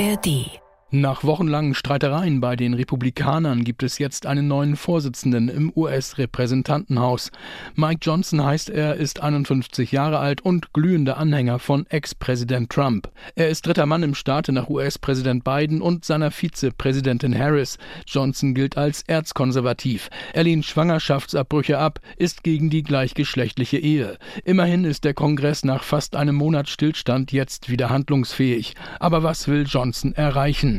ARD nach wochenlangen Streitereien bei den Republikanern gibt es jetzt einen neuen Vorsitzenden im US-Repräsentantenhaus. Mike Johnson heißt er, ist 51 Jahre alt und glühender Anhänger von Ex-Präsident Trump. Er ist dritter Mann im Staate nach US-Präsident Biden und seiner Vizepräsidentin Harris. Johnson gilt als erzkonservativ. Er lehnt Schwangerschaftsabbrüche ab, ist gegen die gleichgeschlechtliche Ehe. Immerhin ist der Kongress nach fast einem Monat Stillstand jetzt wieder handlungsfähig. Aber was will Johnson erreichen?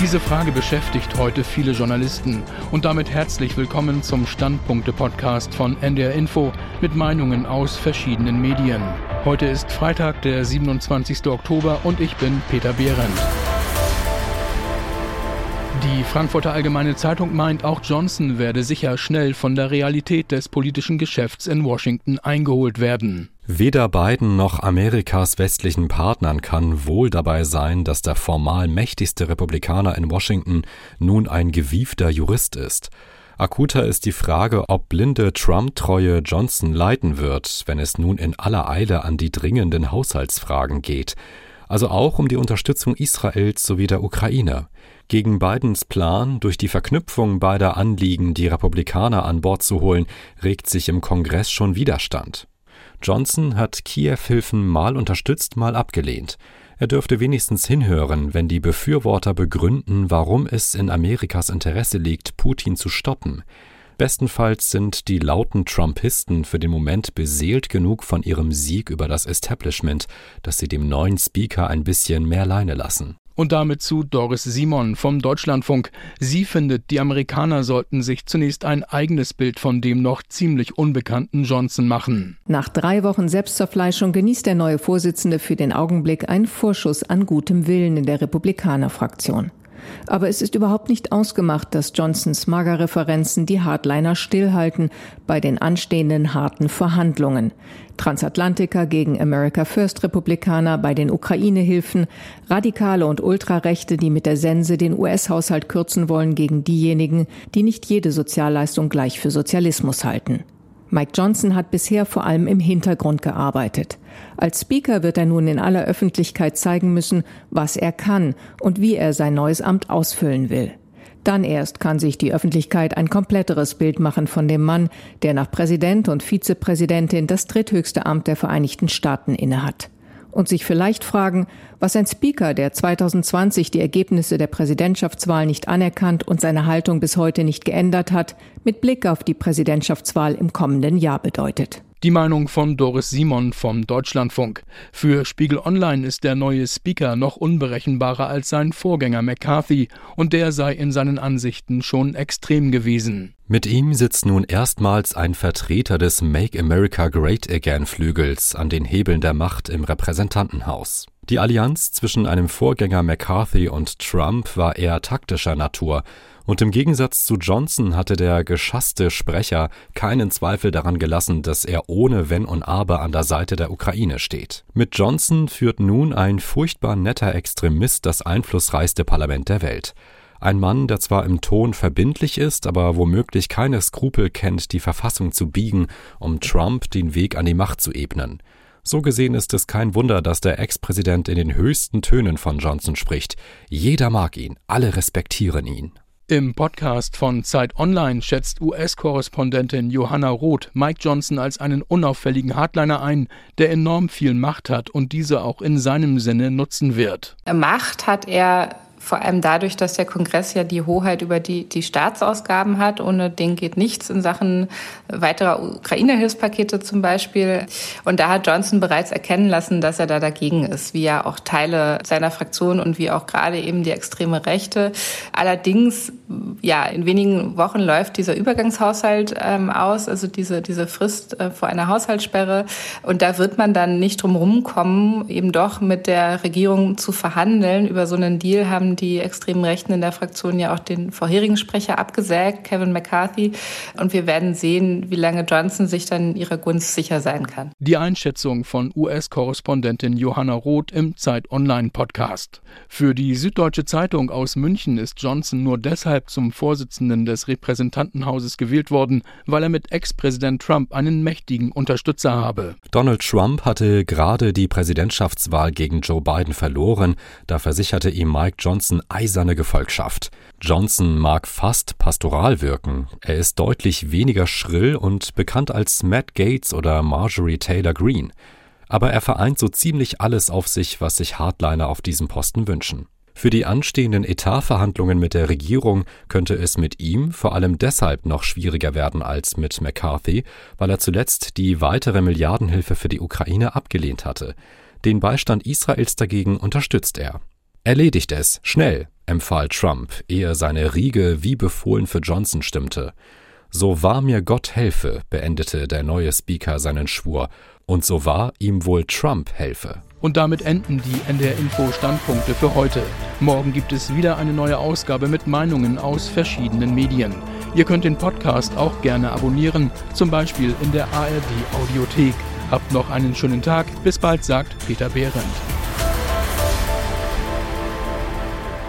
Diese Frage beschäftigt heute viele Journalisten und damit herzlich willkommen zum Standpunkte-Podcast von NDR Info mit Meinungen aus verschiedenen Medien. Heute ist Freitag, der 27. Oktober und ich bin Peter Behrendt. Die Frankfurter Allgemeine Zeitung meint, auch Johnson werde sicher schnell von der Realität des politischen Geschäfts in Washington eingeholt werden. Weder Biden noch Amerikas westlichen Partnern kann wohl dabei sein, dass der formal mächtigste Republikaner in Washington nun ein gewiefter Jurist ist. Akuter ist die Frage, ob blinde Trump-treue Johnson leiten wird, wenn es nun in aller Eile an die dringenden Haushaltsfragen geht, also auch um die Unterstützung Israels sowie der Ukraine. Gegen Bidens Plan, durch die Verknüpfung beider Anliegen die Republikaner an Bord zu holen, regt sich im Kongress schon Widerstand. Johnson hat Kiew-Hilfen mal unterstützt, mal abgelehnt. Er dürfte wenigstens hinhören, wenn die Befürworter begründen, warum es in Amerikas Interesse liegt, Putin zu stoppen. Bestenfalls sind die lauten Trumpisten für den Moment beseelt genug von ihrem Sieg über das Establishment, dass sie dem neuen Speaker ein bisschen mehr Leine lassen. Und damit zu Doris Simon vom Deutschlandfunk. Sie findet, die Amerikaner sollten sich zunächst ein eigenes Bild von dem noch ziemlich unbekannten Johnson machen. Nach drei Wochen Selbstzerfleischung genießt der neue Vorsitzende für den Augenblick einen Vorschuss an gutem Willen in der Republikanerfraktion. Aber es ist überhaupt nicht ausgemacht, dass Johnsons Magerreferenzen die Hardliner stillhalten bei den anstehenden harten Verhandlungen. Transatlantiker gegen America First Republikaner bei den Ukraine-Hilfen, Radikale und Ultrarechte, die mit der Sense den US-Haushalt kürzen wollen gegen diejenigen, die nicht jede Sozialleistung gleich für Sozialismus halten. Mike Johnson hat bisher vor allem im Hintergrund gearbeitet. Als Speaker wird er nun in aller Öffentlichkeit zeigen müssen, was er kann und wie er sein neues Amt ausfüllen will. Dann erst kann sich die Öffentlichkeit ein kompletteres Bild machen von dem Mann, der nach Präsident und Vizepräsidentin das dritthöchste Amt der Vereinigten Staaten innehat und sich vielleicht fragen, was ein Speaker, der 2020 die Ergebnisse der Präsidentschaftswahl nicht anerkannt und seine Haltung bis heute nicht geändert hat, mit Blick auf die Präsidentschaftswahl im kommenden Jahr bedeutet. Die Meinung von Doris Simon vom Deutschlandfunk. Für Spiegel Online ist der neue Speaker noch unberechenbarer als sein Vorgänger McCarthy und der sei in seinen Ansichten schon extrem gewesen. Mit ihm sitzt nun erstmals ein Vertreter des Make America Great Again Flügels an den Hebeln der Macht im Repräsentantenhaus. Die Allianz zwischen einem Vorgänger McCarthy und Trump war eher taktischer Natur und im Gegensatz zu Johnson hatte der geschasste Sprecher keinen Zweifel daran gelassen, dass er ohne Wenn und Aber an der Seite der Ukraine steht. Mit Johnson führt nun ein furchtbar netter Extremist das einflussreichste Parlament der Welt. Ein Mann, der zwar im Ton verbindlich ist, aber womöglich keine Skrupel kennt, die Verfassung zu biegen, um Trump den Weg an die Macht zu ebnen. So gesehen ist es kein Wunder, dass der Ex-Präsident in den höchsten Tönen von Johnson spricht. Jeder mag ihn, alle respektieren ihn. Im Podcast von Zeit Online schätzt US-Korrespondentin Johanna Roth Mike Johnson als einen unauffälligen Hardliner ein, der enorm viel Macht hat und diese auch in seinem Sinne nutzen wird. Macht hat er vor allem dadurch, dass der Kongress ja die Hoheit über die, die Staatsausgaben hat. Ohne den geht nichts in Sachen weiterer Ukraine-Hilfspakete zum Beispiel. Und da hat Johnson bereits erkennen lassen, dass er da dagegen ist, wie ja auch Teile seiner Fraktion und wie auch gerade eben die extreme Rechte. Allerdings, ja, in wenigen Wochen läuft dieser Übergangshaushalt ähm, aus, also diese, diese Frist äh, vor einer Haushaltssperre. Und da wird man dann nicht drum rumkommen, eben doch mit der Regierung zu verhandeln. Über so einen Deal haben haben die extremen Rechten in der Fraktion ja auch den vorherigen Sprecher abgesägt, Kevin McCarthy. Und wir werden sehen, wie lange Johnson sich dann ihrer Gunst sicher sein kann. Die Einschätzung von US-Korrespondentin Johanna Roth im Zeit Online Podcast. Für die Süddeutsche Zeitung aus München ist Johnson nur deshalb zum Vorsitzenden des Repräsentantenhauses gewählt worden, weil er mit Ex-Präsident Trump einen mächtigen Unterstützer habe. Donald Trump hatte gerade die Präsidentschaftswahl gegen Joe Biden verloren, da versicherte ihm Mike Johnson eiserne Gefolgschaft. Johnson mag fast pastoral wirken. Er ist deutlich weniger schrill und bekannt als Matt Gates oder Marjorie Taylor Greene. Aber er vereint so ziemlich alles auf sich, was sich Hardliner auf diesem Posten wünschen. Für die anstehenden Etatverhandlungen mit der Regierung könnte es mit ihm vor allem deshalb noch schwieriger werden als mit McCarthy, weil er zuletzt die weitere Milliardenhilfe für die Ukraine abgelehnt hatte. Den Beistand Israels dagegen unterstützt er. Erledigt es, schnell, empfahl Trump, ehe seine Riege wie befohlen für Johnson stimmte. So wahr mir Gott helfe, beendete der neue Speaker seinen Schwur, und so wahr ihm wohl Trump helfe. Und damit enden die NDR Info Standpunkte für heute. Morgen gibt es wieder eine neue Ausgabe mit Meinungen aus verschiedenen Medien. Ihr könnt den Podcast auch gerne abonnieren, zum Beispiel in der ARD Audiothek. Habt noch einen schönen Tag. Bis bald, sagt Peter Behrendt.